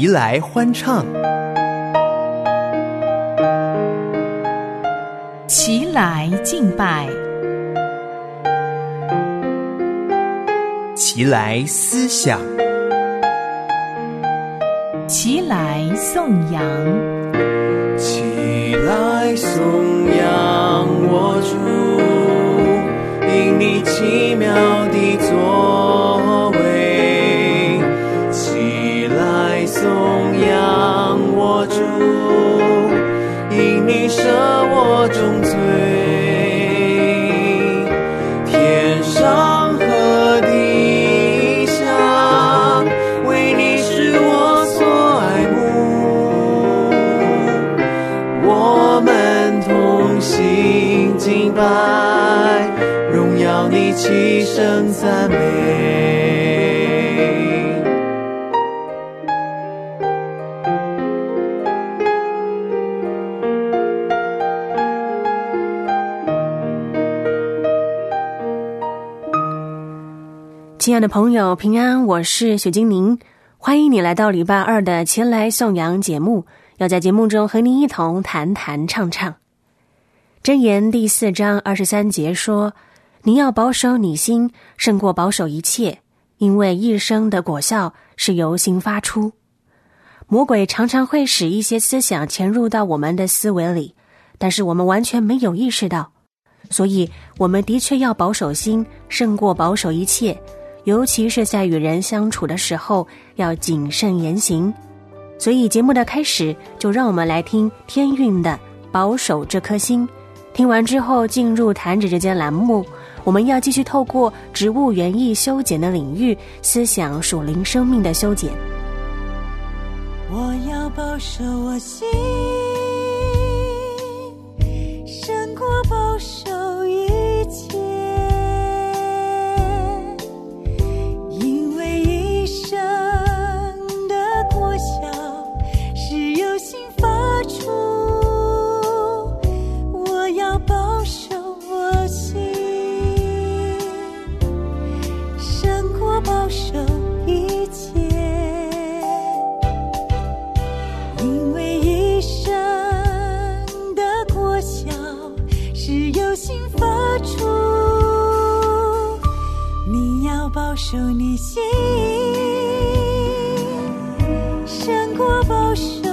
齐来欢唱，齐来敬拜，齐来思想，齐来颂扬，齐来颂扬我主，因你奇妙的心敬拜，荣耀你，齐声赞美。亲爱的朋友，平安，我是雪精灵，欢迎你来到礼拜二的前来颂扬节目。要在节目中和您一同谈谈唱唱。箴言第四章二十三节说：“你要保守你心，胜过保守一切，因为一生的果效是由心发出。”魔鬼常常会使一些思想潜入到我们的思维里，但是我们完全没有意识到，所以我们的确要保守心，胜过保守一切。尤其是在与人相处的时候，要谨慎言行。所以节目的开始，就让我们来听天韵的《保守这颗心》。听完之后，进入弹指之间栏目，我们要继续透过植物园艺修剪的领域，思想属灵生命的修剪。我要保守我心，守你心，胜过保守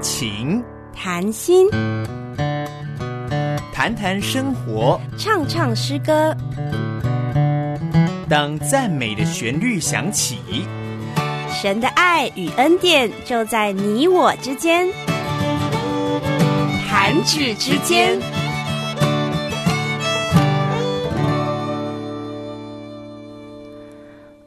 弹琴，谈心，谈谈生活。唱唱诗歌，当赞美的旋律响起，神的爱与恩典就在你我之间，弹指之间。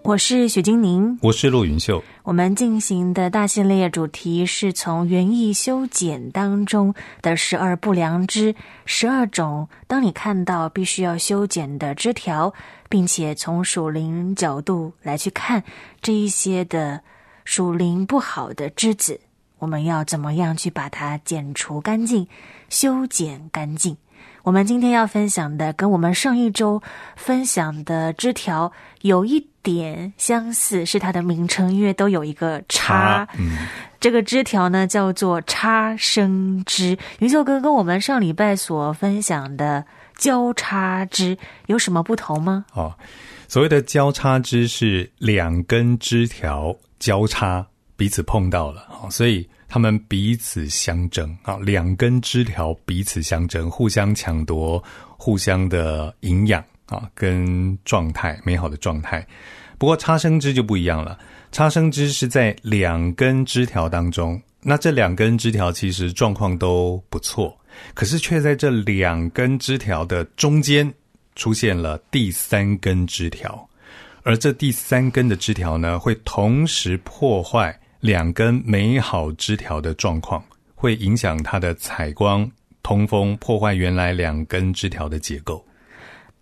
我是许金宁。我是陆云秀。我们进行的大系列主题是从园艺修剪当中的十二不良枝，十二种当你看到必须要修剪的枝条，并且从属灵角度来去看这一些的属灵不好的枝子，我们要怎么样去把它剪除干净、修剪干净？我们今天要分享的，跟我们上一周分享的枝条有一点相似，是它的名称，因为都有一个叉。嗯，这个枝条呢叫做叉生枝。云秀哥跟我们上礼拜所分享的交叉枝有什么不同吗？哦，所谓的交叉枝是两根枝条交叉，彼此碰到了，哦，所以它们彼此相争啊，两根枝条彼此相争，互相抢夺，互相的营养啊，跟状态美好的状态。不过插生枝就不一样了，插生枝是在两根枝条当中，那这两根枝条其实状况都不错，可是却在这两根枝条的中间出现了第三根枝条，而这第三根的枝条呢，会同时破坏两根美好枝条的状况，会影响它的采光、通风，破坏原来两根枝条的结构。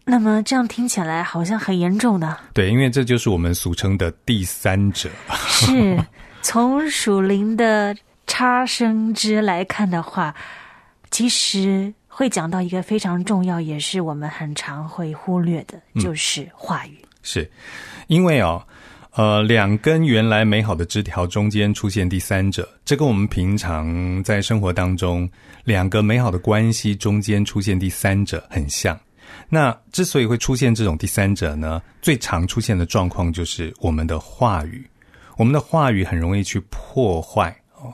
那么这样听起来好像很严重的，对，因为这就是我们俗称的第三者。是从属灵的差生枝来看的话，其实会讲到一个非常重要，也是我们很常会忽略的，就是话语。是因为哦，呃，两根原来美好的枝条中间出现第三者，这跟我们平常在生活当中两个美好的关系中间出现第三者很像。那之所以会出现这种第三者呢，最常出现的状况就是我们的话语，我们的话语很容易去破坏哦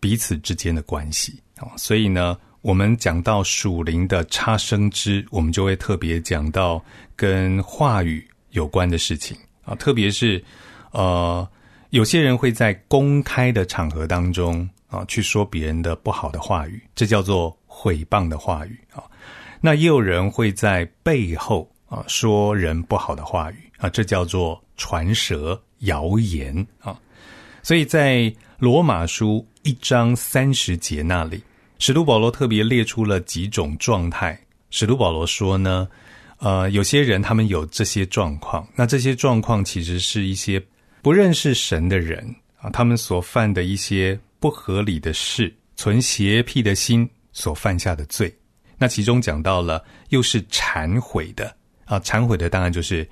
彼此之间的关系哦，所以呢，我们讲到属灵的差生枝，我们就会特别讲到跟话语有关的事情啊，特别是呃，有些人会在公开的场合当中啊去说别人的不好的话语，这叫做毁谤的话语啊。那也有人会在背后啊说人不好的话语啊，这叫做传舌谣言啊。所以在罗马书一章三十节那里，使徒保罗特别列出了几种状态。使徒保罗说呢，呃，有些人他们有这些状况，那这些状况其实是一些不认识神的人啊，他们所犯的一些不合理的事，存邪僻的心所犯下的罪。那其中讲到了，又是忏悔的啊，忏悔的当然就是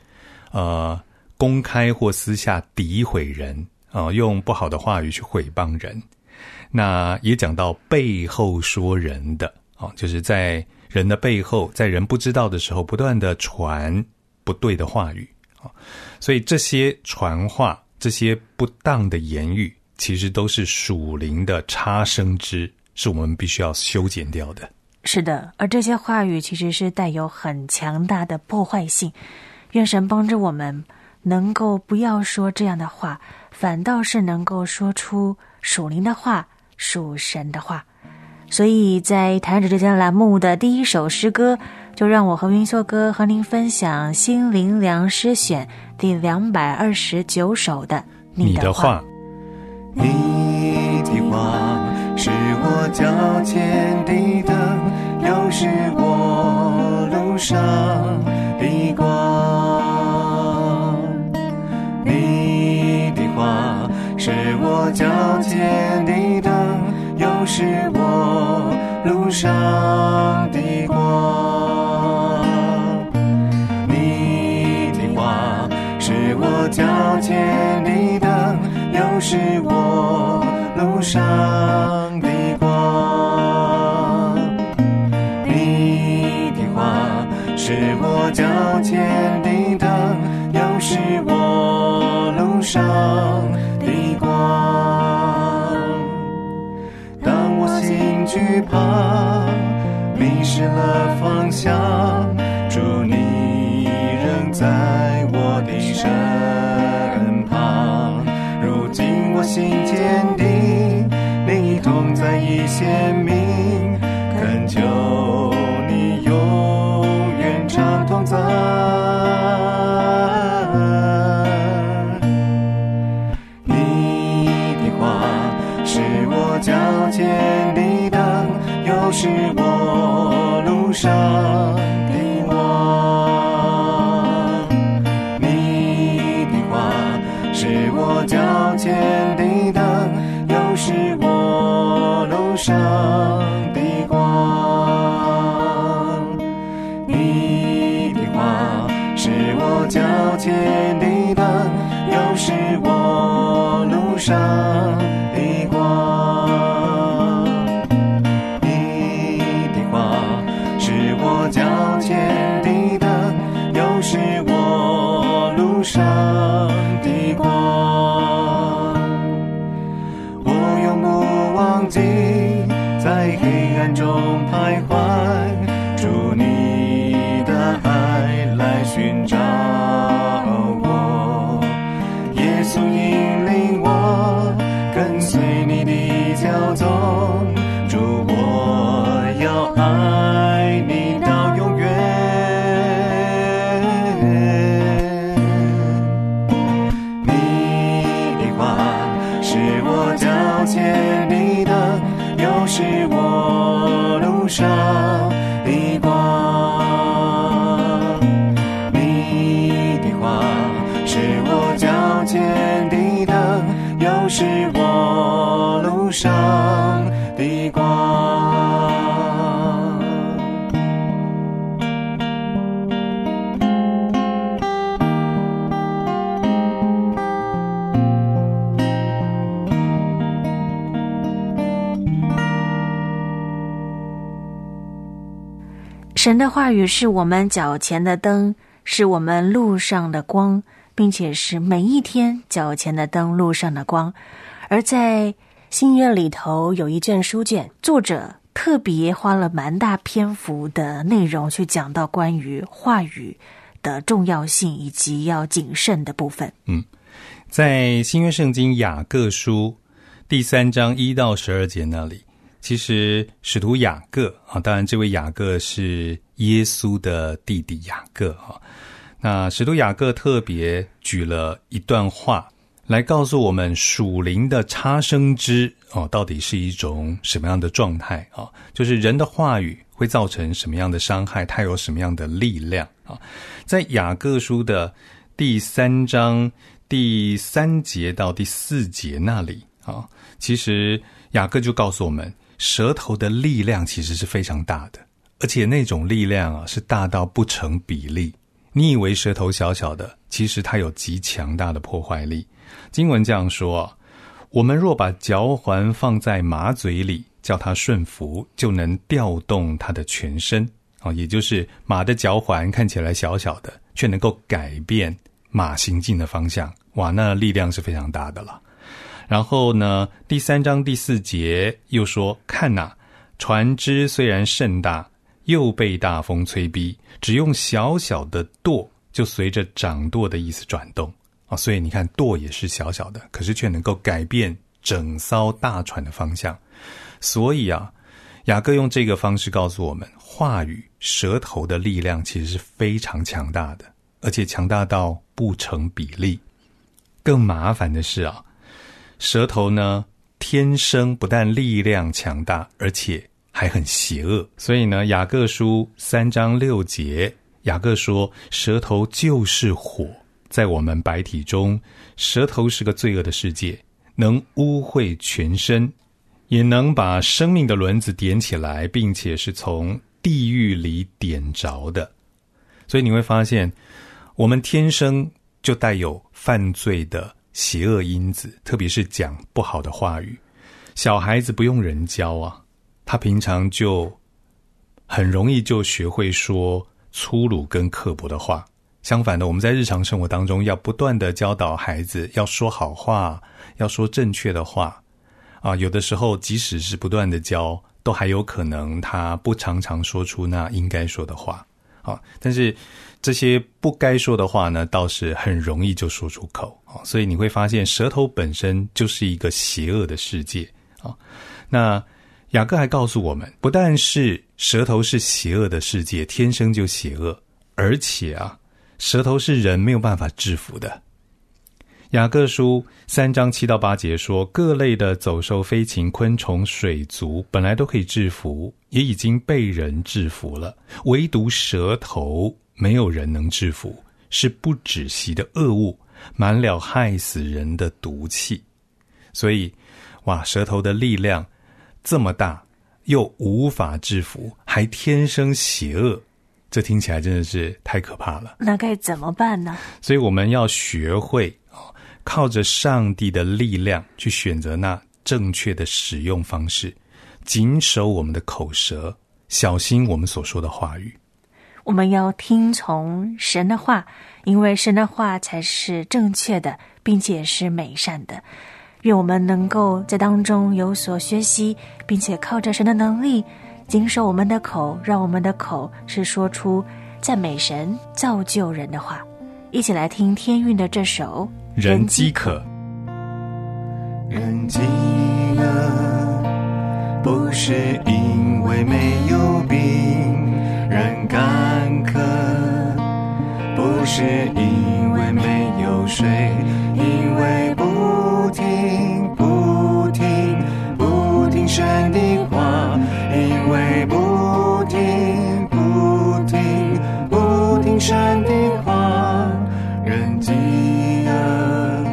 呃，公开或私下诋毁人啊，用不好的话语去毁谤人。那也讲到背后说人的啊，就是在人的背后，在人不知道的时候，不断的传不对的话语啊。所以这些传话、这些不当的言语，其实都是属灵的差生之，是我们必须要修剪掉的。是的，而这些话语其实是带有很强大的破坏性。愿神帮助我们，能够不要说这样的话，反倒是能够说出属灵的话、属神的话。所以在谈者之间栏目的第一首诗歌，就让我和云秀哥和您分享《心灵粮诗选》第两百二十九首的你的话。你的话是我脚前的灯，又是我路上的光。你的话是我脚前的灯，又是我路上的光。你的话是我脚前的是我路上的光。你的话是我脚前的灯，又是我路上的光。当我心惧怕，迷失了方向，心坚定，你同在已鲜明，恳求你永远常同在。你的话是我脚前的灯，又是我路上神的话语是我们脚前的灯，是我们路上的光，并且是每一天脚前的灯，路上的光。而在新约里头有一卷书卷，作者特别花了蛮大篇幅的内容去讲到关于话语的重要性以及要谨慎的部分。嗯在新约圣经雅各书第三章一到十二节那里，其实使徒雅各啊，当然这位雅各是耶稣的弟弟雅各啊。那使徒雅各特别举了一段话来告诉我们属灵的差生之哦，到底是一种什么样的状态啊？就是人的话语会造成什么样的伤害，它有什么样的力量啊？在雅各书的第三章第三节到第四节那里啊，其实雅各就告诉我们，舌头的力量其实是非常大的，而且那种力量啊是大到不成比例。你以为舌头小小的，其实它有极强大的破坏力。经文这样说：我们若把嚼环放在马嘴里，叫它顺服，就能调动它的全身。啊，也就是马的嚼环看起来小小的，却能够改变马行进的方向。哇，那力量是非常大的了。然后呢，第三章第四节又说：看呐，船只虽然甚大，又被大风吹逼，只用小小的舵，就随着掌舵的意思转动。啊，所以你看，舵也是小小的，可是却能够改变整艘大船的方向。所以啊，雅各用这个方式告诉我们，话语、舌头的力量其实是非常强大的，而且强大到不成比例。更麻烦的是啊，舌头呢，天生不但力量强大，而且还很邪恶。所以呢，雅各书三章六节，雅各说，舌头就是火。在我们白体中，舌头是个罪恶的世界，能污秽全身，也能把生命的轮子点起来，并且是从地狱里点着的。所以你会发现，我们天生就带有犯罪的邪恶因子，特别是讲不好的话语。小孩子不用人教啊，他平常就很容易就学会说粗鲁跟刻薄的话。相反的，我们在日常生活当中要不断的教导孩子要说好话，要说正确的话。啊，有的时候即使是不断的教，都还有可能他不常常说出那应该说的话。啊，但是这些不该说的话呢，倒是很容易就说出口。啊，所以你会发现，舌头本身就是一个邪恶的世界。啊，那雅各还告诉我们，不但是舌头是邪恶的世界，天生就邪恶，而且啊。舌头是人没有办法制服的。雅各书三章七到八节说，各类的走兽、飞禽、昆虫、水族，本来都可以制服，也已经被人制服了，唯独舌头没有人能制服，是不止息的恶物，满了害死人的毒气。所以，哇，舌头的力量这么大，又无法制服，还天生邪恶。这听起来真的是太可怕了。那该怎么办呢？所以我们要学会啊，靠着上帝的力量去选择那正确的使用方式，谨守我们的口舌，小心我们所说的话语。我们要听从神的话，因为神的话才是正确的，并且是美善的。愿我们能够在当中有所学习，并且靠着神的能力。经受我们的口，让我们的口是说出赞美神、造就人的话。一起来听天韵的这首《人饥渴》。人饥饿不是因为没有饼，人干渴不是因为没有水，因为不听不听不听神的话。因为不听不听不听神的话，人饥饿，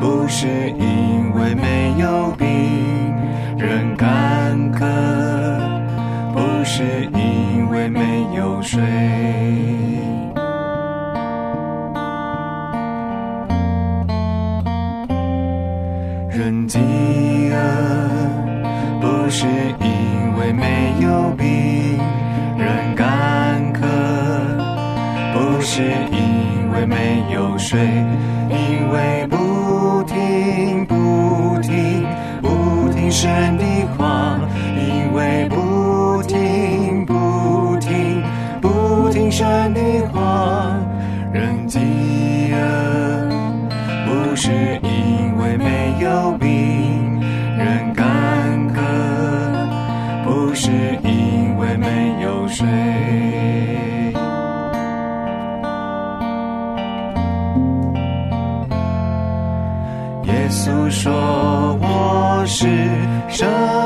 不是因为没有水。诉说我是什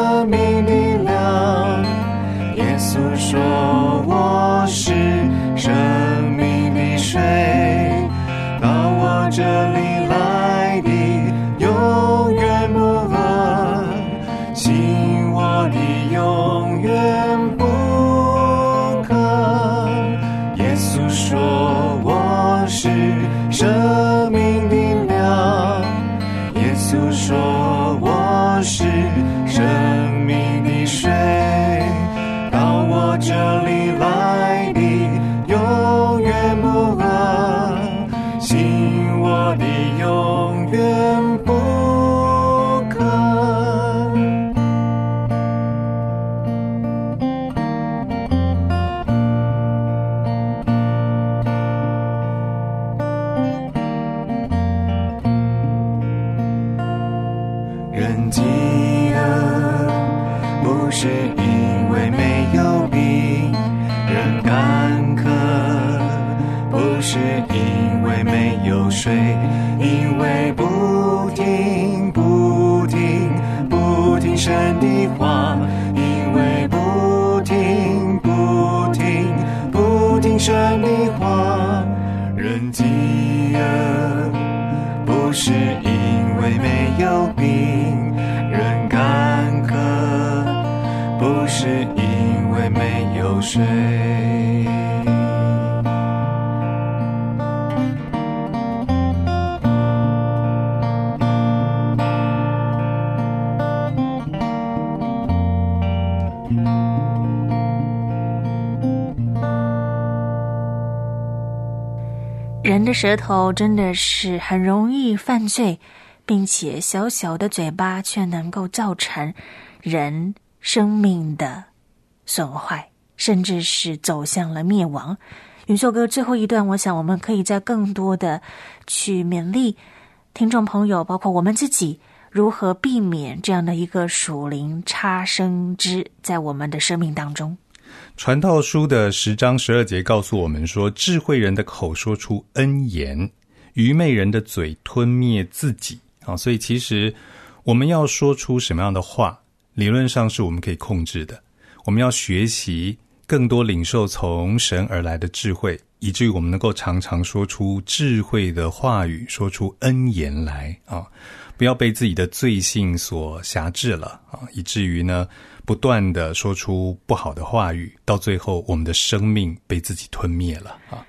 人的舌头真的是很容易犯罪，并且小小的嘴巴却能够造成人生命的损坏，甚至是走向了灭亡。云硕哥最后一段，我想我们可以再更多的去勉励听众朋友，包括我们自己，如何避免这样的一个属灵差生之在我们的生命当中。传道书的十章十二节告诉我们说：智慧人的口说出恩言，愚昧人的嘴吞灭自己。啊，所以其实我们要说出什么样的话，理论上是我们可以控制的。我们要学习更多领受从神而来的智慧，以至于我们能够常常说出智慧的话语，说出恩言来啊！不要被自己的罪性所辖制了啊，以至于呢。不断的说出不好的话语，到最后我们的生命被自己吞灭了啊！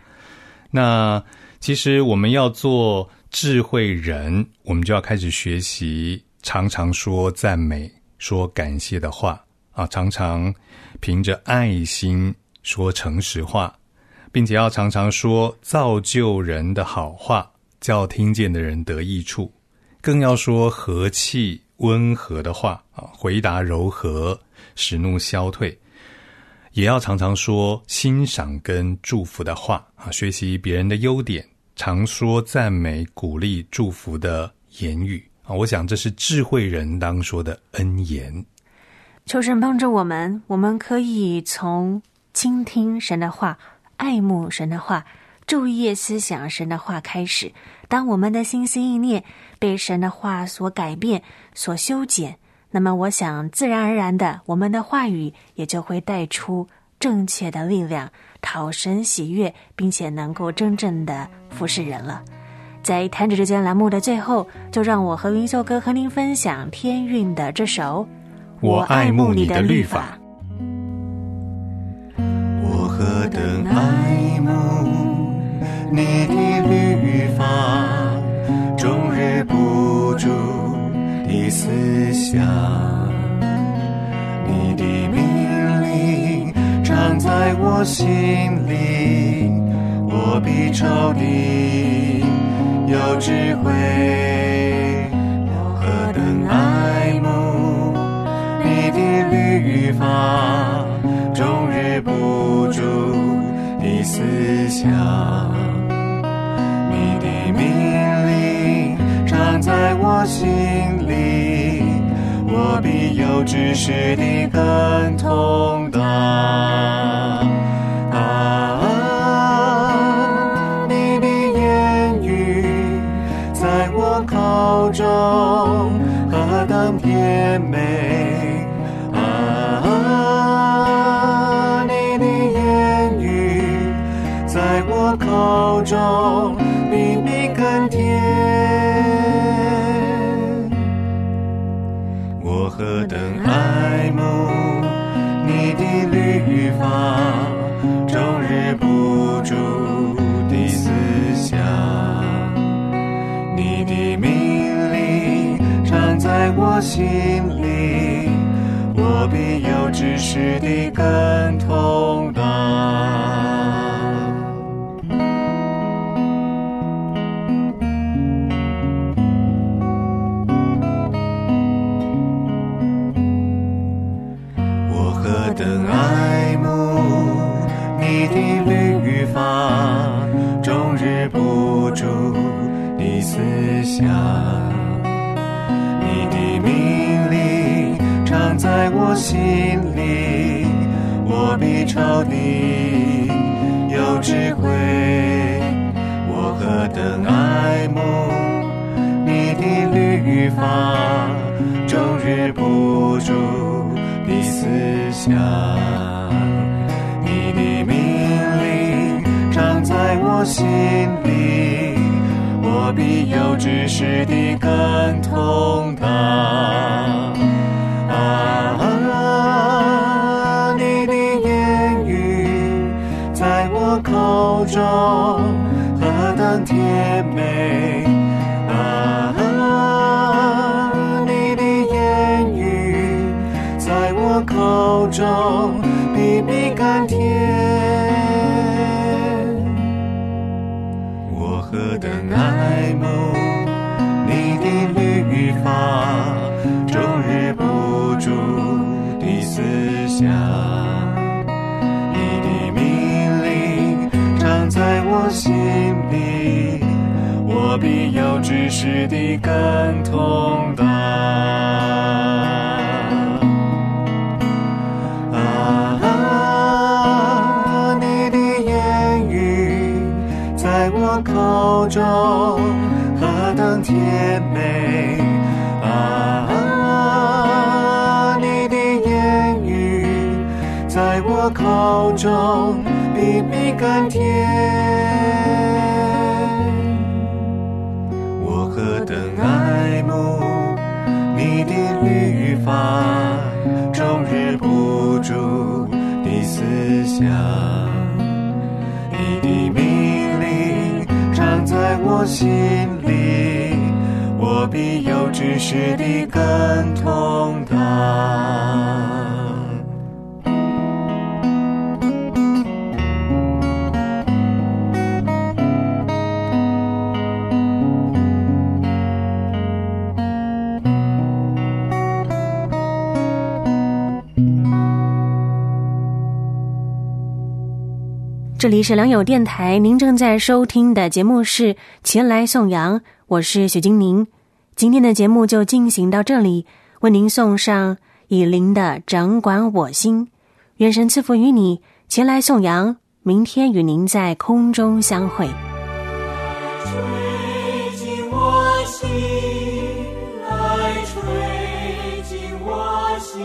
那其实我们要做智慧人，我们就要开始学习，常常说赞美、说感谢的话啊，常常凭着爱心说诚实话，并且要常常说造就人的好话，叫听见的人得益处，更要说和气温和的话啊，回答柔和。使怒消退，也要常常说欣赏跟祝福的话啊，学习别人的优点，常说赞美、鼓励、祝福的言语啊。我想这是智慧人当说的恩言。求神帮助我们，我们可以从倾听神的话、爱慕神的话、昼夜思想神的话开始。当我们的心思意念被神的话所改变、所修剪。那么，我想，自然而然的，我们的话语也就会带出正确的力量，讨神喜悦，并且能够真正的服侍人了。在弹指之间栏目的最后，就让我和云秀哥和您分享天韵的这首《我爱慕你的律法》。等爱慕你的律法，终日不住。的思想，你的命令常在我心里，我比仇敌有智慧。我何等爱慕想，你的命令常在我心里。我比有知识的更通达。啊，你的言语在我口中何等甜美！中比蜜更甜。我何等爱慕你的律法，终日不住的思想，你的命令常在我心里，我必有知识的更通达。在我心里，我比仇敌有智慧。我何等爱慕你的律法，终日不住的思想。你的命令常在我心里，我必有知识的根通达。中何等甜美！啊，你的言语在我口中心里，我必有知识的更通达。啊，你的言语在我口中何等甜美！啊，你的言语在我口中比蜜甘甜。我心里，我比有知识的更通达。这里是良友电台，您正在收听的节目是《前来颂扬》，我是许金宁。今天的节目就进行到这里，为您送上以琳的《掌管我心》，愿神赐福于你。前来颂扬，明天与您在空中相会。吹进我心，来吹进我心。